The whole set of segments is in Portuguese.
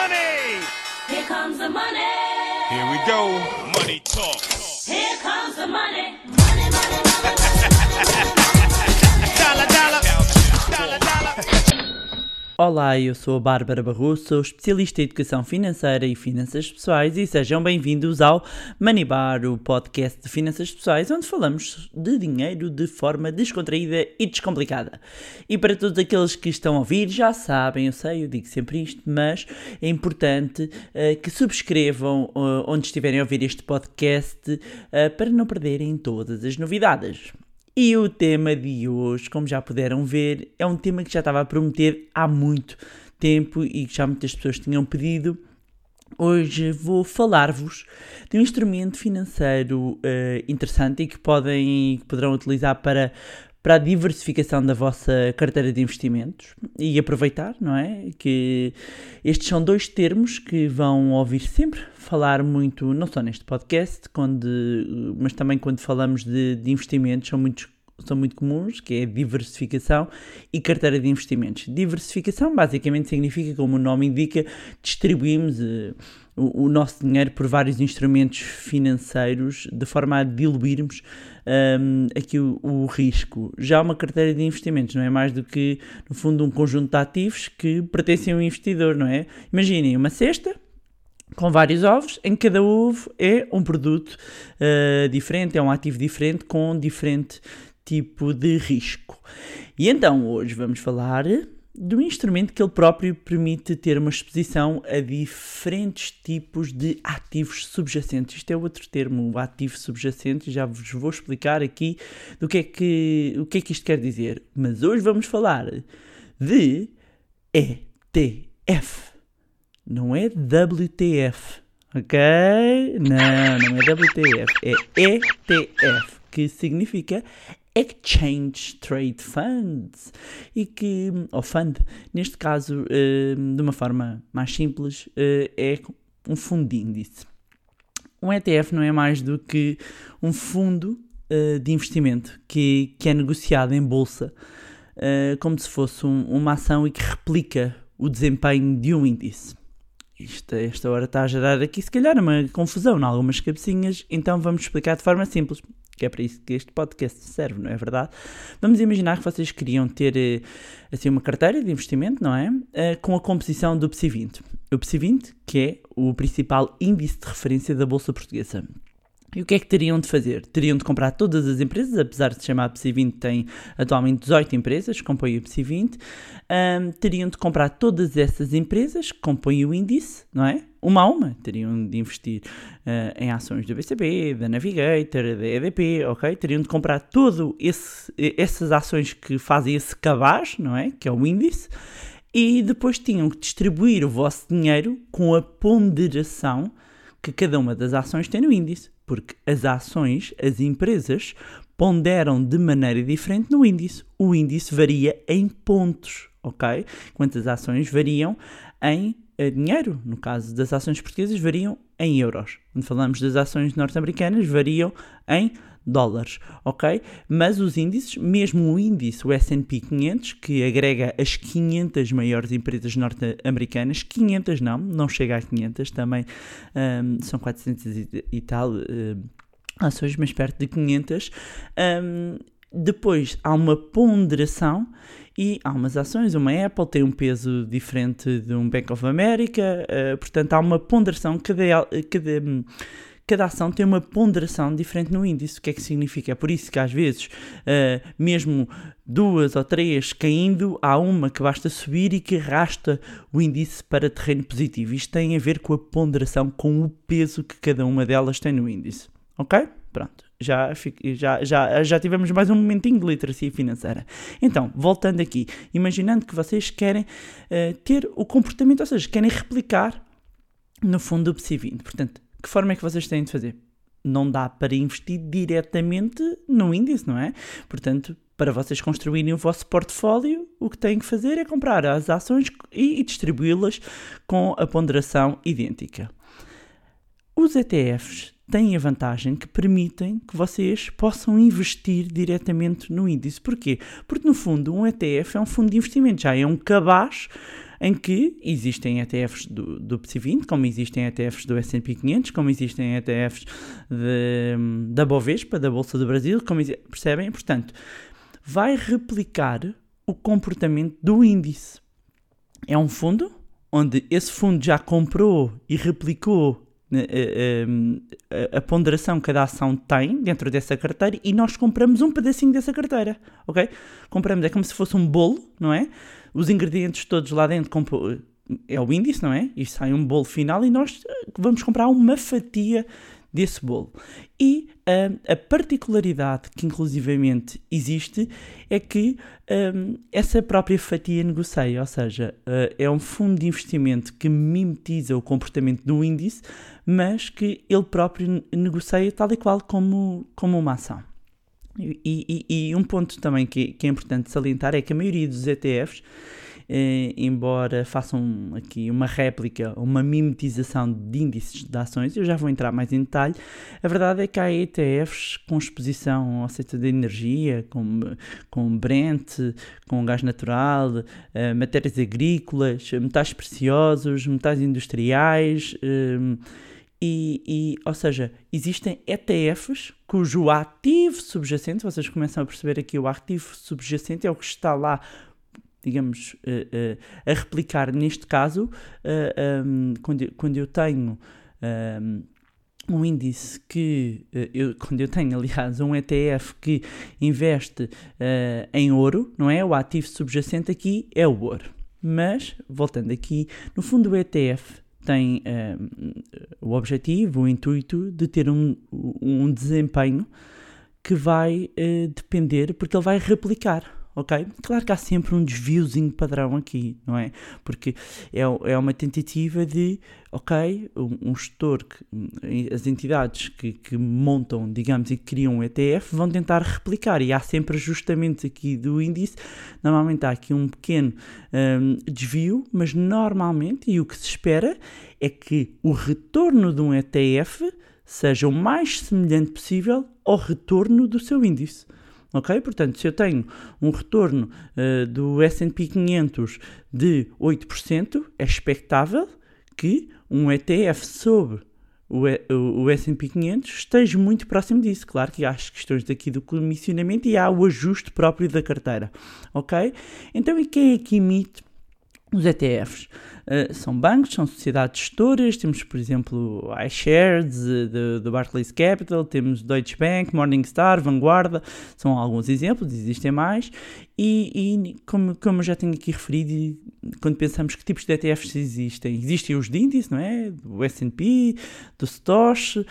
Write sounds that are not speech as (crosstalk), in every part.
money. Here comes the money. Here we go. Money talk. Here comes the money. Money, money, money. Dollar, dollar. Dollar, dollar. Olá, eu sou a Bárbara Barroso, sou especialista em educação financeira e finanças pessoais e sejam bem-vindos ao Money Bar, o podcast de finanças pessoais, onde falamos de dinheiro de forma descontraída e descomplicada. E para todos aqueles que estão a ouvir, já sabem, eu sei, eu digo sempre isto, mas é importante eh, que subscrevam eh, onde estiverem a ouvir este podcast eh, para não perderem todas as novidades. E o tema de hoje, como já puderam ver, é um tema que já estava a prometer há muito tempo e que já muitas pessoas tinham pedido. Hoje vou falar-vos de um instrumento financeiro eh, interessante e que podem que poderão utilizar para, para a diversificação da vossa carteira de investimentos e aproveitar, não é? Que estes são dois termos que vão ouvir sempre falar muito, não só neste podcast, quando, mas também quando falamos de, de investimentos, são muitos são muito comuns, que é diversificação e carteira de investimentos. Diversificação basicamente significa, como o nome indica, distribuímos eh, o, o nosso dinheiro por vários instrumentos financeiros de forma a diluirmos um, aqui o, o, risco. Já uma carteira de investimentos não é mais do que, no fundo, um conjunto de ativos que pertencem a um investidor, não é? Imaginem uma cesta com vários ovos, em cada ovo é um produto uh, diferente, é um ativo diferente com diferente tipo de risco. E então hoje vamos falar do instrumento que ele próprio permite ter uma exposição a diferentes tipos de ativos subjacentes. Isto é outro termo, ativo subjacente, já vos vou explicar aqui do que é que, o que é que isto quer dizer. Mas hoje vamos falar de ETF. Não é WTF, ok? Não, não é WTF, é ETF, que significa Exchange Trade Funds e que, ou fund, neste caso, de uma forma mais simples, é um fundo de índice. Um ETF não é mais do que um fundo de investimento que, que é negociado em bolsa como se fosse um, uma ação e que replica o desempenho de um índice. Isto, esta hora está a gerar aqui, se calhar, uma confusão em algumas cabecinhas, então vamos explicar de forma simples que é para isso que este podcast serve, não é verdade? Vamos imaginar que vocês queriam ter eh, assim uma carteira de investimento, não é? Eh, com a composição do PSI 20. O PSI 20, que é o principal índice de referência da Bolsa Portuguesa. E o que é que teriam de fazer? Teriam de comprar todas as empresas, apesar de se chamar PSI 20, tem atualmente 18 empresas que compõem o PSI 20. Um, teriam de comprar todas essas empresas que compõem o índice, não é? Uma a uma. Teriam de investir uh, em ações do BCB, da Navigator, da EDP, ok? Teriam de comprar todas essas ações que fazem esse cabaz, não é? Que é o índice. E depois tinham que distribuir o vosso dinheiro com a ponderação que cada uma das ações tem no índice porque as ações, as empresas, ponderam de maneira diferente no índice. O índice varia em pontos, ok? Enquanto as ações variam em eh, dinheiro. No caso das ações portuguesas, variam em euros. Quando falamos das ações norte-americanas, variam em dólares, ok? Mas os índices, mesmo o índice, o S&P 500, que agrega as 500 maiores empresas norte-americanas, 500 não, não chega a 500, também um, são 400 e, tal um, ações, mas perto de 500. Um, depois há uma ponderação e há umas ações, uma Apple tem um peso diferente de um Bank of America, uh, portanto há uma ponderação, cada, cada cada ação tem uma ponderação diferente no índice. O que é que significa? É por isso que às vezes, uh, mesmo duas ou três caindo, há uma que basta subir e que arrasta o índice para terreno positivo. Isto tem a ver com a ponderação, com o peso que cada uma delas tem no índice. Ok? Pronto, já, já, já, já tivemos mais um momentinho de literacia financeira. Então, voltando aqui, imaginando que vocês querem uh, ter o comportamento, ou seja, querem replicar no fundo o PSI20. Portanto, que forma é que vocês têm de fazer? Não dá para investir diretamente no índice, não é? Portanto, para vocês construírem o vosso portfólio, o que têm que fazer é comprar as ações e distribuí-las com a ponderação idêntica. Os ETFs têm a vantagem que permitem que vocês possam investir diretamente no índice. Porquê? Porque, no fundo, um ETF é um fundo de investimento, já é um cabaz em que existem ETFs do, do PSI20, como existem ETFs do S&P 500, como existem ETFs de, da Bovespa, da Bolsa do Brasil, como percebem? Portanto, vai replicar o comportamento do índice. É um fundo onde esse fundo já comprou e replicou né, eh, eh, a, a ponderação que cada ação tem dentro dessa carteira e nós compramos um pedacinho dessa carteira, ok? Compramos, é como se fosse um bolo, não é? Os ingredientes todos lá dentro compro- é o índice, não é? E sai um bolo final e nós eh, vamos comprar uma fatia desse bolo. E ah, a particularidade que inclusivamente existe é que ah, essa própria fatia negocia, ou seja, ah, é um fundo de investimento que mimetiza o comportamento do índice, mas que ele próprio ne- negocia tal e qual como, como uma ação. E, e- e um ponto também que, que é importante salientar é que a maioria dos ETFs, eh, embora façam aqui uma réplica, uma mimetização de índices de ações, eu já vou entrar mais em detalhe, a verdade é que há ETFs com exposição ao setor da energia, com, com Brent, com gás natural, eh, matérias agrícolas, metais preciosos, metais industriais, eh, e, e, ou seja, existem ETFs cujo ativo subjacente, vocês começam a perceber aqui, o ativo subjacente é o que está lá, digamos, eh, eh, a replicar, neste caso, eh, um, quando, eu, quando eu tenho um, um índice que, eu, quando eu tenho, aliás, um ETF que investe eh, em ouro, não é? O ativo subjacente aqui é o ouro. Mas, voltando aqui, no fundo o ETF tem eh, o objetivo, o intuito de ter um, um desempenho que vai eh, depender, porque ele vai replicar, ok? Claro que há sempre um desviozinho padrão aqui, não é? Porque é, é uma tentativa de, ok, um, um gestor, que, as entidades que, que montam, digamos, e que criam um ETF vão tentar replicar, e há sempre ajustamentos aqui do índice, normalmente há aqui um pequeno hum, desvio, mas normalmente, e o que se espera, é que o retorno de um ETF seja o mais semelhante possível ao retorno do seu índice. Ok? Portanto, se eu tenho um retorno uh, do S&P 500 de 8%, é expectável que um ETF sobre o, o, o S&P 500 esteja muito próximo disso. Claro que há as questões daqui do comissionamento e há o ajuste próprio da carteira. Ok? Então, e quem é que emite os ETFs? Uh, são bancos, são sociedades gestoras, temos, por exemplo, iShares do Barclays Capital, temos Deutsche Bank, Morningstar, Vanguarda, são alguns exemplos, existem mais, e, e como, como já tenho aqui referido, quando pensamos que tipos de ETFs existem, existem os de índice, não é? Do S&P, do STOXX, uh,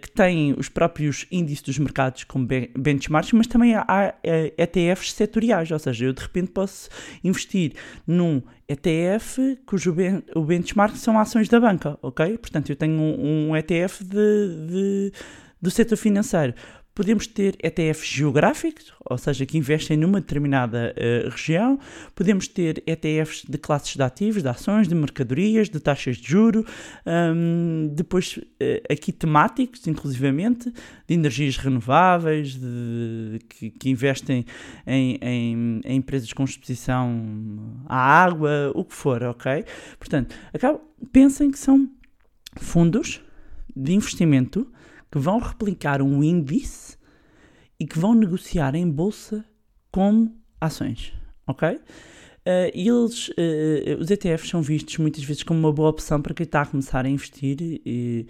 que têm os próprios índices dos mercados como benchmarks, mas também há, há ETFs setoriais, ou seja, eu de repente posso investir num ETF cujo ben, o benchmark são ações da banca, ok? Portanto, eu tenho um, um ETF de, de, do setor financeiro. Podemos ter ETFs geográficos, ou seja, que investem numa determinada uh, região. Podemos ter ETFs de classes de ativos, de ações, de mercadorias, de taxas de juro. Um, depois, uh, aqui temáticos, inclusivamente, de energias renováveis, de, que, que, investem em, em, em, empresas com exposição à água, o que for, ok? Portanto, pensem que são fundos de investimento que vão replicar um índice e que vão negociar em bolsa como ações, ok? Uh, eles, uh, os ETFs são vistos muitas vezes como uma boa opção para quem está a começar a investir e,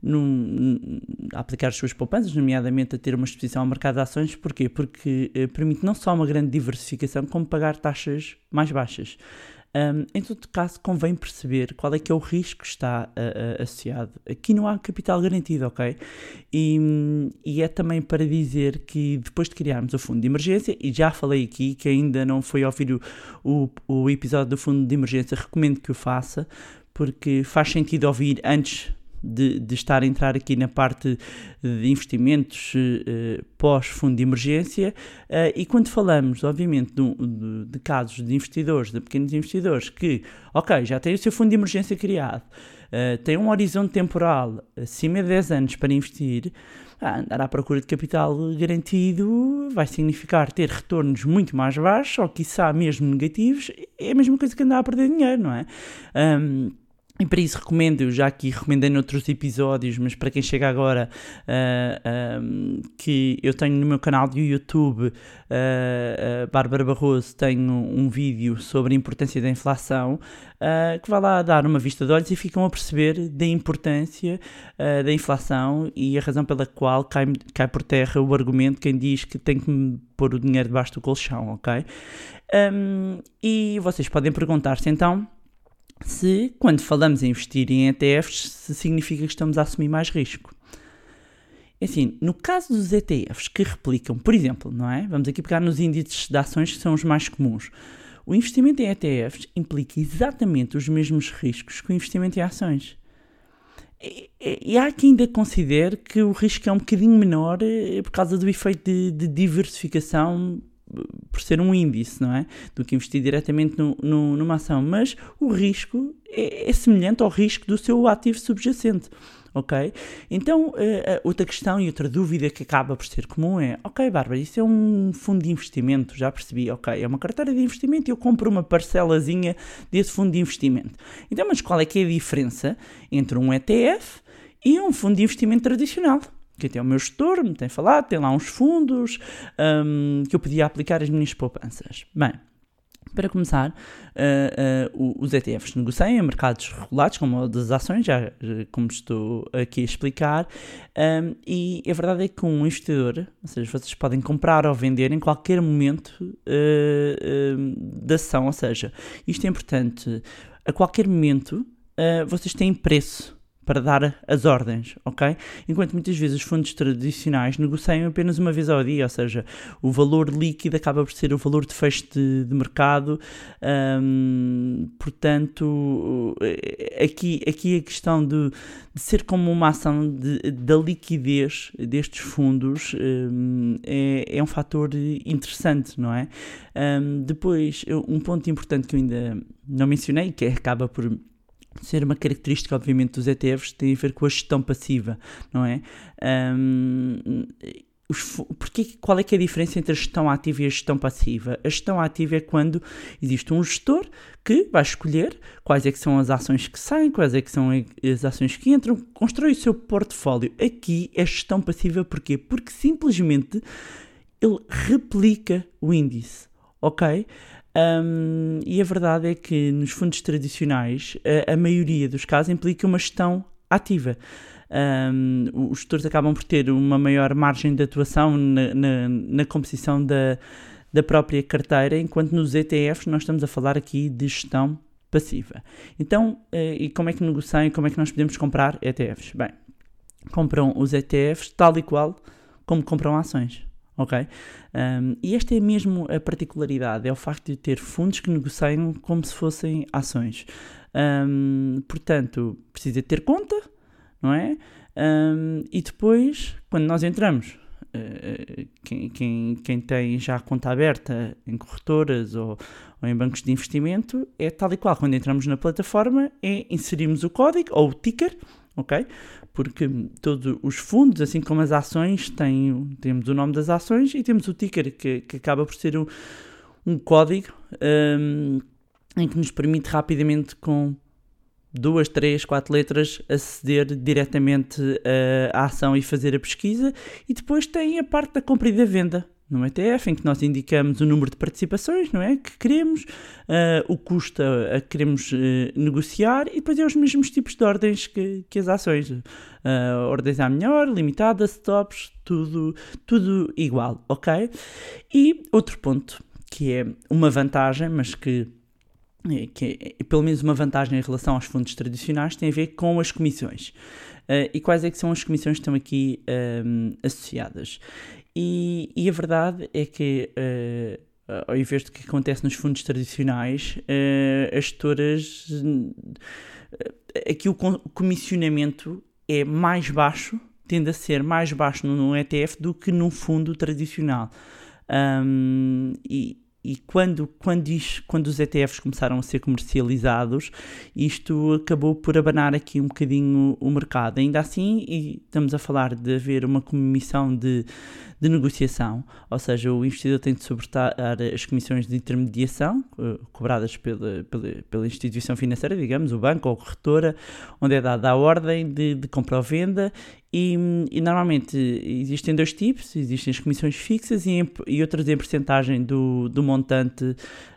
num, a aplicar as suas poupanças, nomeadamente a ter uma exposição ao mercado de ações. Porquê? Porque uh, permite não só uma grande diversificação, como pagar taxas mais baixas. Um, em todo caso, convém perceber qual é que é o risco que está uh, uh, associado. Aqui não há capital garantido, ok? E, e, é também para dizer que depois de criarmos o fundo de emergência, e já falei aqui que ainda não foi ouvir o, o, o episódio do fundo de emergência, recomendo que o faça, porque faz sentido ouvir antes de, de estar a entrar aqui na parte de investimentos uh, pós-fundo de emergência. Uh, e quando falamos, obviamente, de, de, casos de investidores, de pequenos investidores, que, ok, já têm o seu fundo de emergência criado, uh, têm um horizonte temporal acima de 10 anos para investir. Andar à procura de capital garantido vai significar ter retornos muito mais baixos, ou quiçá mesmo negativos, é a mesma coisa que andar a perder dinheiro, não é? Um, e para isso recomendo, já aqui recomendei noutros episódios, mas para quem chega agora, uh, uh, que eu tenho no meu canal do YouTube, uh, Bárbara Barroso, tenho um vídeo sobre a importância da inflação, que vai lá dar uma vista de olhos e ficam a perceber da importância da inflação e a razão pela qual cai, cai por terra o argumento quem diz que tem que pôr o dinheiro debaixo do colchão, ok? Um, e vocês podem perguntar-se então se, quando falamos em investir em ETFs, se significa que estamos a assumir mais risco. É assim, no caso dos ETFs que replicam, por exemplo, não é? Vamos aqui pegar nos índices de ações que são os mais comuns. O investimento em ETFs implica exatamente os mesmos riscos que o investimento em ações. E, e há quem ainda considere que o risco é um bocadinho menor eh, por causa do efeito de, de diversificação por ser um índice, não é? Do que investir diretamente no, no, numa ação. Mas o risco é, é, semelhante ao risco do seu ativo subjacente. Ok? Então, uh, outra questão e outra dúvida que acaba por ser comum é: ok, Bárbara, isso é um fundo de investimento, já percebi, ok, é uma carteira de investimento e eu compro uma parcelazinha desse fundo de investimento. Então, mas qual é que é a diferença entre um ETF e um fundo de investimento tradicional? Que até o meu gestor me tem falado, tem lá uns fundos um, que eu podia aplicar as minhas poupanças. Bem, para começar, uh, uh, os ETFs negociam em mercados regulados, como das ações, já como estou aqui a explicar, um, e a verdade é que um investidor, ou seja, vocês podem comprar ou vender em qualquer momento uh, da ação, ou seja, isto é importante, a qualquer momento vocês têm preço para dar as ordens, ok? Enquanto muitas vezes os fundos tradicionais negociam apenas uma vez ao dia, ou seja, o valor líquido acaba por ser o valor de fecho de, de mercado. Portanto, aqui, aqui a questão de, de ser como uma ação de, da liquidez destes fundos é, é um fator interessante, não é? Depois, um ponto importante que eu ainda não mencionei, que acaba por ser uma característica, obviamente, dos ETFs tem a ver com a gestão passiva, não é? Um, os, porque, qual é que é a diferença entre a gestão ativa e a gestão passiva? A gestão ativa é quando existe um gestor que vai escolher quais é que são as ações que saem, quais é que são as ações que entram, constrói o seu portfólio. Aqui é gestão passiva, porquê? Porque simplesmente ele replica o índice, ok? Um, e a verdade é que nos fundos tradicionais a, a, maioria dos casos implica uma gestão ativa. Um, os gestores acabam por ter uma maior margem de atuação na, na, na composição da, da própria carteira, enquanto nos ETFs nós estamos a falar aqui de gestão passiva. Então, uh, e como é que negociam e como é que nós podemos comprar ETFs? Bem, compram os ETFs tal e qual como compram ações ok? Um, e esta é mesmo a particularidade, é o facto de ter fundos que negociam como se fossem ações. Um, portanto, precisa ter conta, não é? Um, e depois, quando nós entramos, uh, quem, quem, quem, tem já a conta aberta em corretoras ou, ou, em bancos de investimento, é tal e qual. Quando entramos na plataforma, é inserimos o código ou o ticker, ok? Porque todos os fundos, assim como as ações, têm, temos o nome das ações e temos o ticker, que, que acaba por ser um, um código um, em que nos permite rapidamente, com duas, três, quatro letras, aceder diretamente uh, à ação e fazer a pesquisa. E depois tem a parte da compra e da venda no ETF, em que nós indicamos o número de participações, não é? Que queremos, uh, o custo a que queremos uh, negociar e depois é os mesmos tipos de ordens que, que as ações. Uh, ordens à melhor, limitada, stops, tudo, tudo igual, ok? E outro ponto, que é uma vantagem, mas que é, que é, pelo menos uma vantagem em relação aos fundos tradicionais, tem a ver com as comissões. Uh, e quais é que são as comissões que estão aqui um, associadas? E, e a verdade é que, uh, ao invés do que acontece nos fundos tradicionais, uh, as gestoras. Uh, aqui o comissionamento é mais baixo, tende a ser mais baixo num ETF do que num fundo tradicional. Um, e, e quando, quando, isto, quando os ETFs começaram a ser comercializados, isto acabou por abanar aqui um bocadinho o mercado. Ainda assim, e estamos a falar de haver uma comissão de, de negociação, ou seja, o investidor tem de sobretar as comissões de intermediação eh, cobradas pela, pela, pela, instituição financeira, digamos, o banco ou a corretora, onde é dada a ordem de, de compra ou venda e, e, normalmente existem dois tipos: existem as comissões fixas e, e outras em porcentagem do, do montante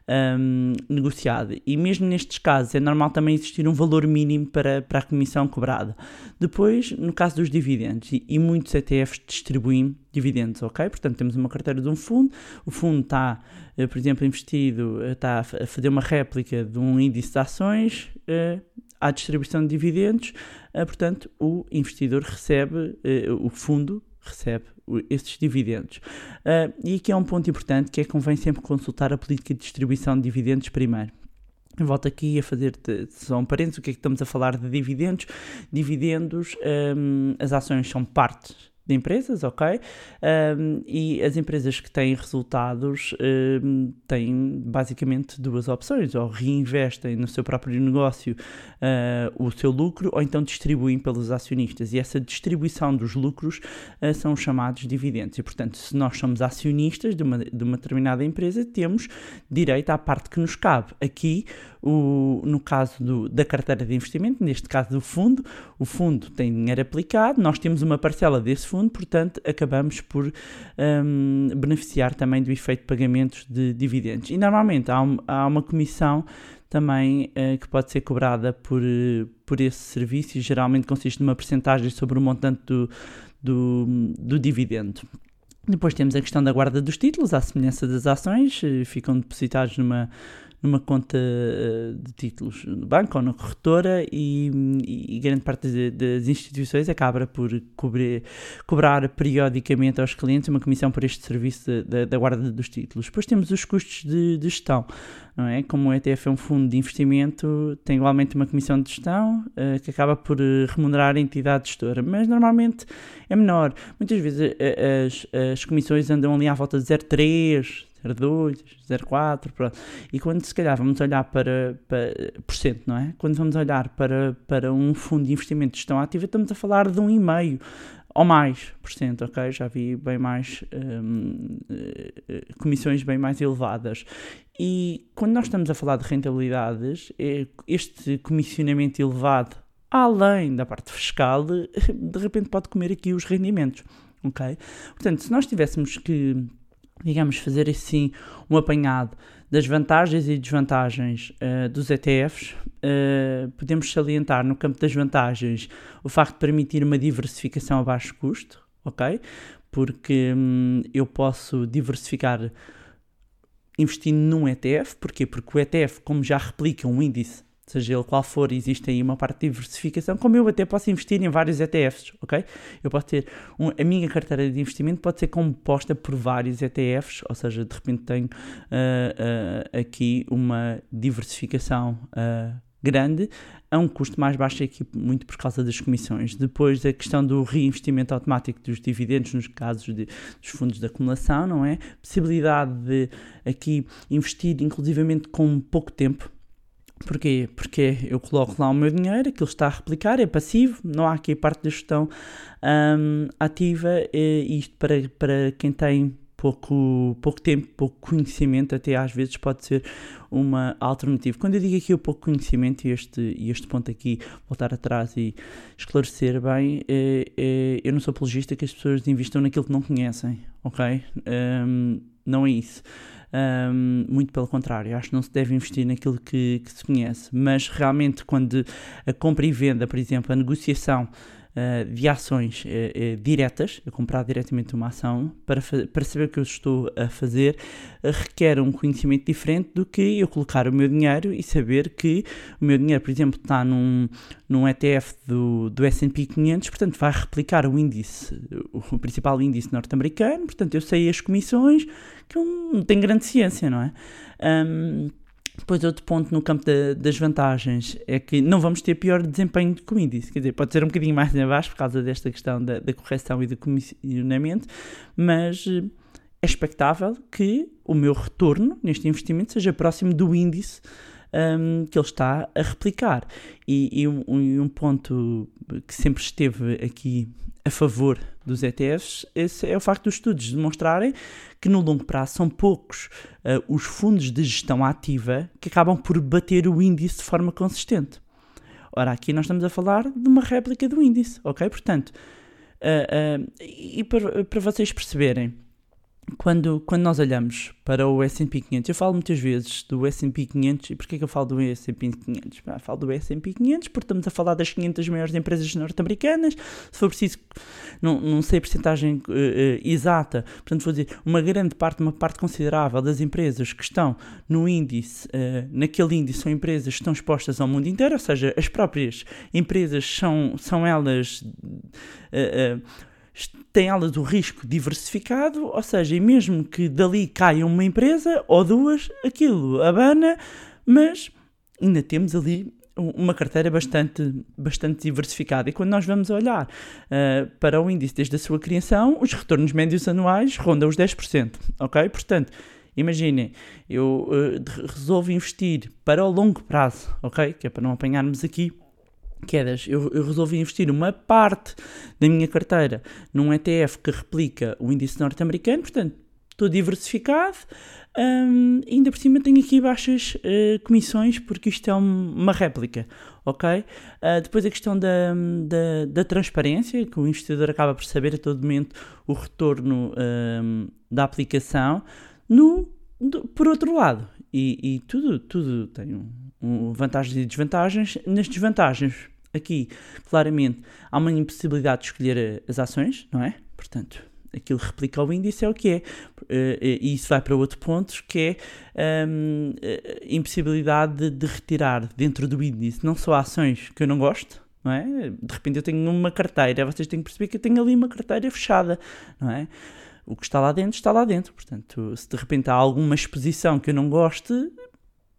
um, negociado. E mesmo nestes casos é normal também existir um valor mínimo para, para a comissão cobrada. Depois, no caso dos dividendos, e, e muitos ETFs distribuem dividendos, ok? Portanto, temos uma carteira de um fundo, o fundo está, eh, por exemplo, investido, eh, está a fazer uma réplica de um índice de ações. Uh, à distribuição de dividendos, portanto, o investidor recebe, o fundo recebe esses dividendos. E aqui é um ponto importante que é que convém sempre consultar a política de distribuição de dividendos primeiro. Volto aqui a fazer só um parênteses, o que é que estamos a falar de dividendos? Dividendos, um, as ações são partes de empresas, ok? Um, e as empresas que têm resultados um, têm basicamente duas opções: ou reinvestem no seu próprio negócio uh, o seu lucro, ou então distribuem pelos acionistas. E essa distribuição dos lucros uh, são chamados dividendos. E portanto, se nós somos acionistas de uma, de uma determinada empresa, temos direito à parte que nos cabe. Aqui, o, no caso do, da carteira de investimento, neste caso do fundo, o fundo tem dinheiro aplicado, nós temos uma parcela desse fundo, portanto, acabamos por um, beneficiar também do efeito de pagamentos de dividendos. E normalmente há, um, há uma comissão também uh, que pode ser cobrada por, por esse serviço e geralmente consiste numa percentagem sobre o montante do, do, do dividendo. Depois temos a questão da guarda dos títulos, à semelhança das ações, uh, ficam depositados numa, numa conta eh, de títulos no banco ou na corretora e, e grande parte de, das instituições acaba por cobrir, cobrar periodicamente aos clientes uma comissão por este serviço da guarda dos títulos. Depois temos os custos de, de, gestão, não é? Como o ETF é um fundo de investimento, tem igualmente uma comissão de gestão uh, que acaba por eh, remunerar a entidade gestora, mas normalmente é menor. Muitas vezes as, as comissões andam ali à volta de 0,3, 0,2, 0,4, pronto. E quando se calhar vamos olhar para, para por cento, não é? Quando vamos olhar para, para um fundo de investimento de gestão ativa, estamos a falar de um e meio ou mais por cento, ok? Já vi bem mais um, eh, comissões bem mais elevadas. E quando nós estamos a falar de rentabilidades, é este comissionamento elevado, além da parte fiscal, de repente pode comer aqui os rendimentos, ok? Portanto, se nós tivéssemos que digamos, fazer assim um apanhado das vantagens e desvantagens uh, dos ETFs, uh, eh, podemos salientar no campo das vantagens o facto de permitir uma diversificação a baixo custo, ok? Porque hum, eu posso diversificar investindo num ETF, porquê? Porque o ETF, como já replica um índice seja ele qual for, existe aí uma parte de diversificação, como eu até posso investir em vários ETFs, ok? Eu posso ter, um, a minha carteira de investimento pode ser composta por vários ETFs, ou seja, de repente tenho uh, uh, aqui uma diversificação uh, grande a um custo mais baixo aqui muito por causa das comissões. Depois a questão do reinvestimento automático dos dividendos nos casos de, dos fundos de acumulação, não é? Possibilidade de aqui investir inclusivamente com pouco tempo, Porquê? Porque eu coloco lá o meu dinheiro, aquilo está a replicar, é passivo, não há aqui parte da gestão um, ativa, e isto para, para quem tem pouco, pouco tempo, pouco conhecimento, até às vezes pode ser uma alternativa. Quando eu digo aqui o pouco conhecimento, e este, este ponto aqui, voltar atrás e esclarecer bem, é, é, eu não sou apologista que as pessoas investam naquilo que não conhecem, ok? Um, não é isso. Um, muito pelo contrário, acho que não se deve investir naquilo que, que se conhece, mas realmente quando a compra e venda, por exemplo, a negociação de ações uh, diretas, a comprar diretamente uma ação, para, para saber o que eu estou a fazer, requer um conhecimento diferente do que eu colocar o meu dinheiro e saber que o meu dinheiro, por exemplo, está num, num ETF do, do S&P 500, portanto vai replicar o índice, o principal índice norte-americano, portanto eu sei as comissões, que não tenho grande ciência, não é? Um, Depois, outro ponto no campo da- das vantagens é que não vamos ter pior desempenho que o índice. Quer dizer, pode ser um bocadinho mais abaixo por causa desta questão da, da correção e do comissionamento, mas eh, é expectável que o meu retorno neste investimento seja próximo do índice hum, que ele está a replicar. E, e um, um- um ponto que sempre esteve aqui a favor dos ETFs é o facto dos estudos demonstrarem que no longo prazo são poucos uh, os fundos de gestão ativa que acabam por bater o índice de forma consistente. Ora, aqui nós estamos a falar de uma réplica do índice, ok? Portanto, uh, uh, e para, para vocês perceberem, quando, quando nós olhamos para o S&P 500, eu falo muitas vezes do S&P 500, e porquê que eu falo do S&P 500? Ah, falo do S&P 500 porque estamos a falar das 500 maiores empresas norte-americanas, se for preciso, não, não sei a porcentagem uh, uh, exata, portanto vou dizer, uma grande parte, uma parte considerável das empresas que estão no índice, uh, naquele índice são empresas que estão expostas ao mundo inteiro, ou seja, as próprias empresas são, são elas têm elas o risco diversificado, ou seja, e mesmo que dali caia uma empresa ou duas, aquilo abana, mas ainda temos ali uma carteira bastante, bastante diversificada. E quando nós vamos olhar uh, para o índice desde a sua criação, os retornos médios anuais rondam os 10%, ok? Portanto, imaginem, eu uh, resolvo investir para o longo prazo, ok? Que é para não apanharmos aqui quedas, eu, eu, resolvi investir uma parte da minha carteira num ETF que replica o índice norte-americano, portanto, estou diversificado, um, ainda por cima tenho aqui baixas uh, comissões, porque isto é um, uma réplica, ok? Uh, depois a questão da, da, da, transparência, que o investidor acaba por saber a todo momento o retorno um, da aplicação, no, do, por outro lado, e, e tudo, tudo tem um, um, vantagens e desvantagens, nas desvantagens aqui, claramente, há uma impossibilidade de escolher as ações, não é? Portanto, aquilo replica o índice é o que é. E isso vai para outro ponto, que é a impossibilidade de, de retirar dentro do índice não só ações que eu não gosto, não é? De repente eu tenho uma carteira, vocês têm que perceber que eu tenho ali uma carteira fechada, não é? O que está lá dentro, está lá dentro. Portanto, se de repente há alguma exposição que eu não goste,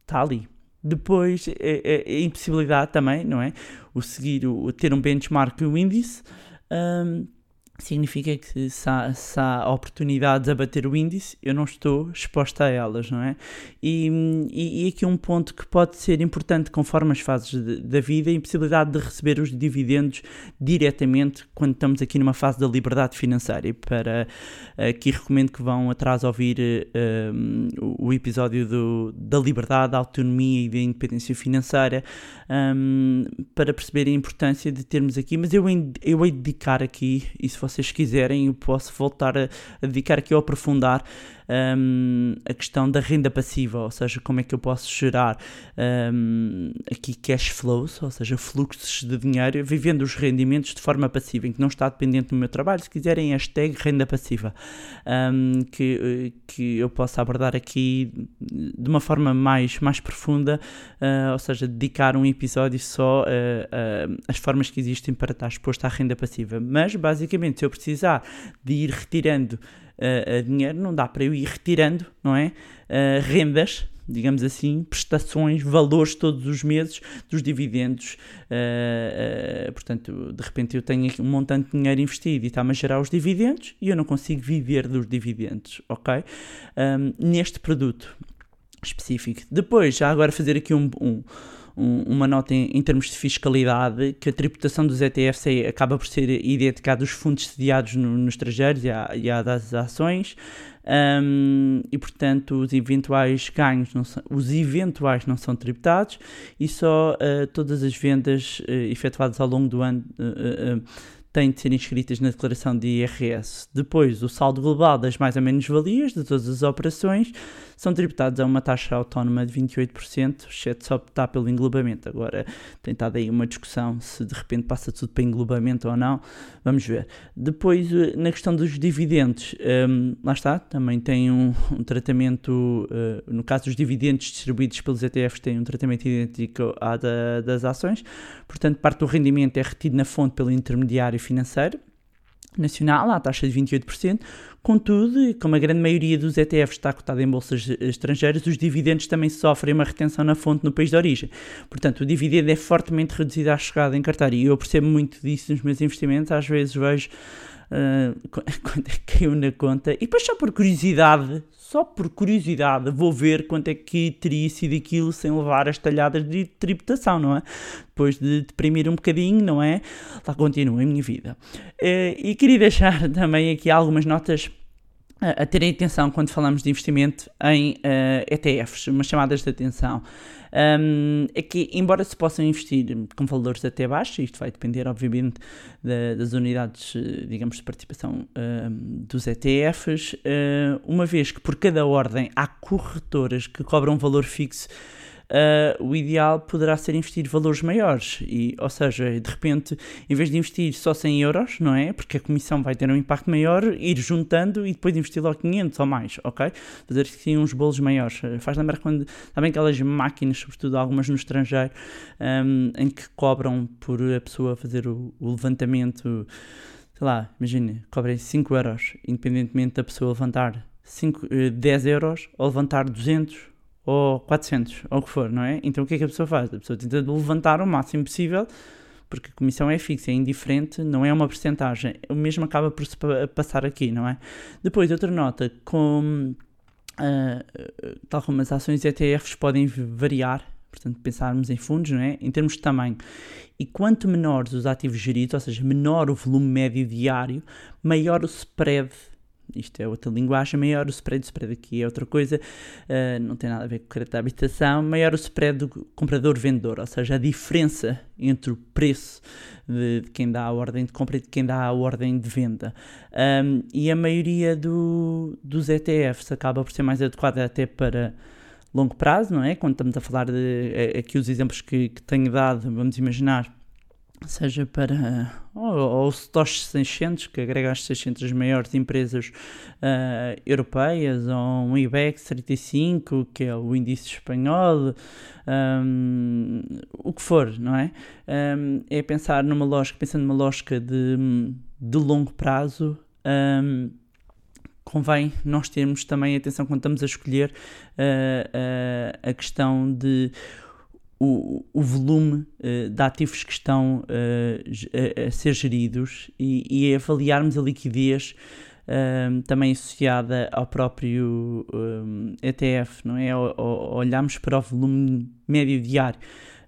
está ali. Depois, a, a, a impossibilidade também, não é? O seguir, o, ter um benchmark e um índice, um, significa que se há, se há oportunidades a bater o índice, eu não estou exposta a elas, não é? E, e, e aqui um ponto que pode ser importante conforme as fases de, da vida, a impossibilidade de receber os dividendos diretamente quando estamos aqui numa fase da liberdade financeira. E para aqui recomendo que vão atrás ouvir um, o episódio do, da liberdade, da autonomia e da independência financeira um, para perceber a importância de termos aqui, mas eu, eu hei de dedicar aqui, e se vocês quiserem, eu posso voltar a, dedicar aqui a aprofundar um, a questão da renda passiva, ou seja, como é que eu posso gerar um, aqui cash flows, ou seja, fluxos de dinheiro, vivendo os rendimentos de forma passiva, em que não está dependente do meu trabalho. Se quiserem, hashtag renda passiva, um, que, que eu possa abordar aqui de uma forma mais, mais profunda, uh, ou seja, dedicar um episódio só às formas que existem para estar exposto à renda passiva. Mas, basicamente, se eu precisar de ir retirando uh, dinheiro, não dá para eu ir retirando, não é? Uh, rendas, digamos assim, prestações, valores todos os meses dos dividendos. Uh, portanto, de repente eu tenho um montante de dinheiro investido e está-me a gerar os dividendos e eu não consigo viver dos dividendos, ok? Um, neste produto específico. Depois, já agora fazer aqui um, um uma nota em, em, termos de fiscalidade, que a tributação dos ETFs é, acaba por ser idêntica à dos fundos sediados no, nos estrangeiros e e à das ações, um, e portanto os eventuais ganhos, não são, os eventuais não são tributados e só uh, todas as vendas uh, efetuadas ao longo do ano uh, têm de ser inscritas na declaração de IRS. Depois, o saldo global das mais ou menos valias de todas as operações são tributados a uma taxa autónoma de 28%, exceto só optar pelo englobamento. Agora, tem estado aí uma discussão se de repente passa tudo para englobamento ou não, vamos ver. Depois, na questão dos dividendos, um, lá está, também tem um, um tratamento, uh, no caso dos dividendos distribuídos pelos ETFs, tem um tratamento idêntico à da, das ações, portanto, parte do rendimento é retido na fonte pelo intermediário financeiro nacional, à taxa de 28%. Contudo, como a grande maioria dos ETFs está cotada em bolsas estrangeiras, os dividendos também sofrem uma retenção na fonte no país de origem. Portanto, o dividendo é fortemente reduzido à chegada em carteira. E eu percebo muito disso nos meus investimentos. Às vezes vejo (laughs) uh, quanto é que caiu na conta. E depois, só por curiosidade, só por curiosidade, vou ver quanto é que teria sido aquilo sem levar as talhadas de tributação, não é? Depois de deprimir um bocadinho, não é? Lá continua a minha vida. Uh, e queria deixar (laughs) também aqui algumas notas a terem atenção quando falamos de investimento em uh, ETFs, umas chamadas de atenção. Um, é que, embora se possam investir com valores até baixos, isto vai depender, obviamente, da, das unidades, eh, digamos, de participação dos ETFs, uh, uma vez que por cada ordem há corretoras que cobram um valor fixo uh, o ideal poderá ser investir valores maiores. E, ou seja, de repente, em vez de investir só 100 euros, não é? Porque a comissão vai ter um impacto maior, ir juntando e depois investir logo 500 ou mais, ok? Fazer assim uns bolos maiores. Faz lembrar quando, sabem aquelas máquinas, sobretudo algumas no estrangeiro, um, em que cobram por a pessoa fazer o, o levantamento sei lá, imagine, cobrem 5 euros, independentemente da pessoa levantar 5, 10 eh, euros ou levantar 200 ou 400, ou o que for, não é? Então o que é que a pessoa faz? A pessoa tenta levantar o máximo possível, porque a comissão é fixa, é indiferente, não é uma porcentagem. O mesmo acaba por se passar aqui, não é? Depois, outra nota, com, uh, tal como as ações ETFs podem variar, portanto, pensarmos em fundos, não é? Em termos de tamanho. E quanto menores os ativos geridos, ou seja, menor o volume médio diário, maior o spread isto é outra linguagem, maior o spread, o spread aqui é outra coisa, uh, não tem nada a ver com o crédito da habitação, maior o spread do comprador-vendedor, ou seja, a diferença entre o preço de, de, quem dá a ordem de compra e de quem dá a ordem de venda. Um, e a maioria do, dos ETFs acaba por ser mais adequada até para longo prazo, não é? Quando estamos a falar de, eh, aqui os exemplos que, que tenho dado, vamos imaginar seja para ou, o Stosh 600, que agrega as 600 maiores empresas uh, europeias, ou um IBEX 35, que é o índice espanhol, um, o que for, não é? Um, é pensar numa lógica, pensando numa lógica de, de longo prazo. Um, convém nós termos também atenção quando estamos a escolher uh, uh, a questão de o, o volume uh, de ativos que estão uh, a, a, ser geridos e, e avaliarmos a liquidez também associada ao próprio ETF, não é? Olharmos para o volume médio diário.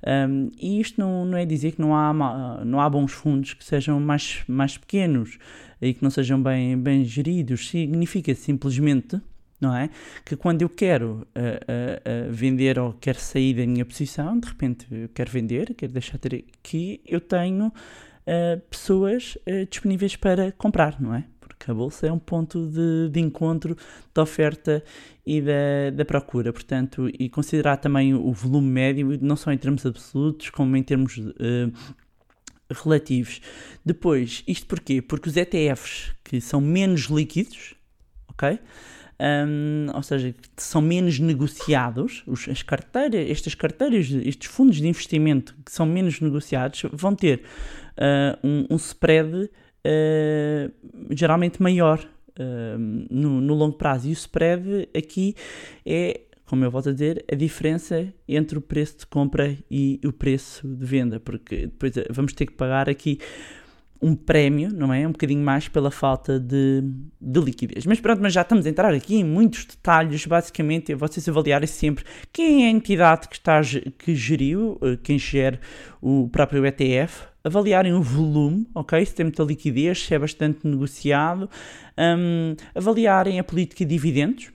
Um, e isto não, não é dizer que não há, não há bons fundos que sejam mais, mais pequenos e que não sejam bem, bem geridos. Significa simplesmente não é? Que quando eu quero uh, uh, uh, vender ou quero sair da minha posição, de repente quero vender, quero deixar ter aqui, eu tenho pessoas disponíveis para comprar, não é? Porque a bolsa é um ponto de, de encontro da oferta e da, da procura, portanto, e considerar também o volume médio, não só em termos absolutos, como em termos relativos. Depois, isto porquê? Porque os ETFs que são menos líquidos, ok? Um, ou seja, são menos negociados, os, as carteiras, estas carteiras, estes fundos de investimento que são menos negociados, vão ter uh, um, um, spread uh, geralmente maior uh, no, no longo prazo. E o spread aqui é como eu volto a dizer, a diferença entre o preço de compra e o preço de venda, porque depois vamos ter que pagar aqui um prémio, não é? Um bocadinho mais pela falta de, de liquidez. Mas pronto, mas já estamos a entrar aqui em muitos detalhes. Basicamente, vocês avaliarem sempre quem é a entidade que, está, que geriu, eh, quem gera o próprio ETF, avaliarem o volume, ok? Se tem muita liquidez, se é bastante negociado, um, avaliarem a política de dividendos,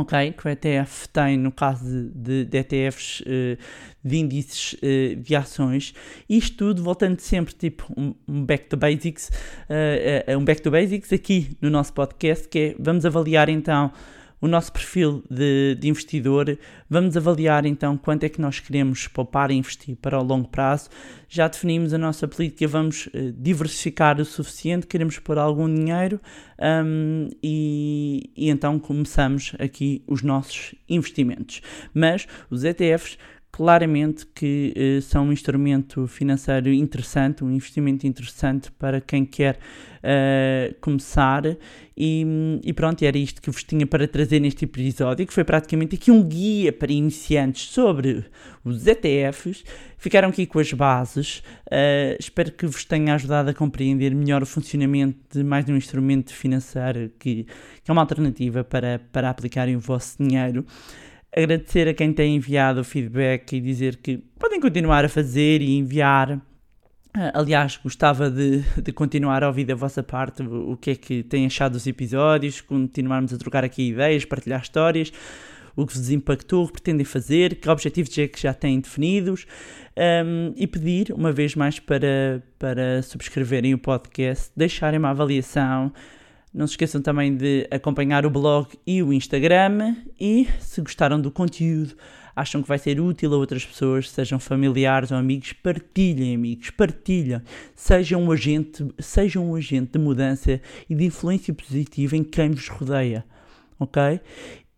ok, que o ETF tem no caso de, de ETFs uh, eh, de índices uh, de ações, isto tudo voltando sempre tipo um, um back to basics, uh, um back to basics aqui no nosso podcast, que é vamos avaliar então o nosso perfil de, de, investidor, vamos avaliar então quanto é que nós queremos poupar e investir para o longo prazo. Já definimos a nossa política, vamos uh, diversificar o suficiente, queremos pôr algum dinheiro um, e, e então começamos aqui os nossos investimentos. Mas os ETFs claramente que eh, são um instrumento financeiro interessante, um investimento interessante para quem quer eh, começar. E, e pronto, era isto que vos tinha para trazer neste episódio, que foi praticamente aqui um guia para iniciantes sobre os ETFs. Ficaram aqui com as bases. Eh, espero que vos tenha ajudado a compreender melhor o funcionamento de mais um instrumento financeiro que, que é uma alternativa para, para aplicarem o vosso dinheiro agradecer a quem tem enviado o feedback e dizer que podem continuar a fazer e enviar. Ah, Aliás, gostava de, de continuar a ouvir da vossa parte o, que é que têm achado dos episódios, continuarmos a trocar aqui ideias, partilhar histórias, o que vos impactou, o que pretendem fazer, que objetivos é que já têm definidos um, e pedir uma vez mais para, para subscreverem o podcast, deixarem uma avaliação, não se esqueçam também de acompanhar o blog e o Instagram. E se gostaram do conteúdo, acham que vai ser útil a outras pessoas, sejam familiares ou amigos, partilhem, amigos, partilhem. Sejam um agente, sejam um agente de mudança e de influência positiva em quem vos rodeia. Ok?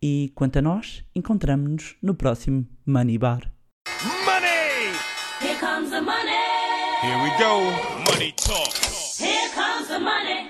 E quanto a nós, encontramos-nos no próximo Money Bar. Money! Here comes the money. Here we go. Money talk. Here comes the money.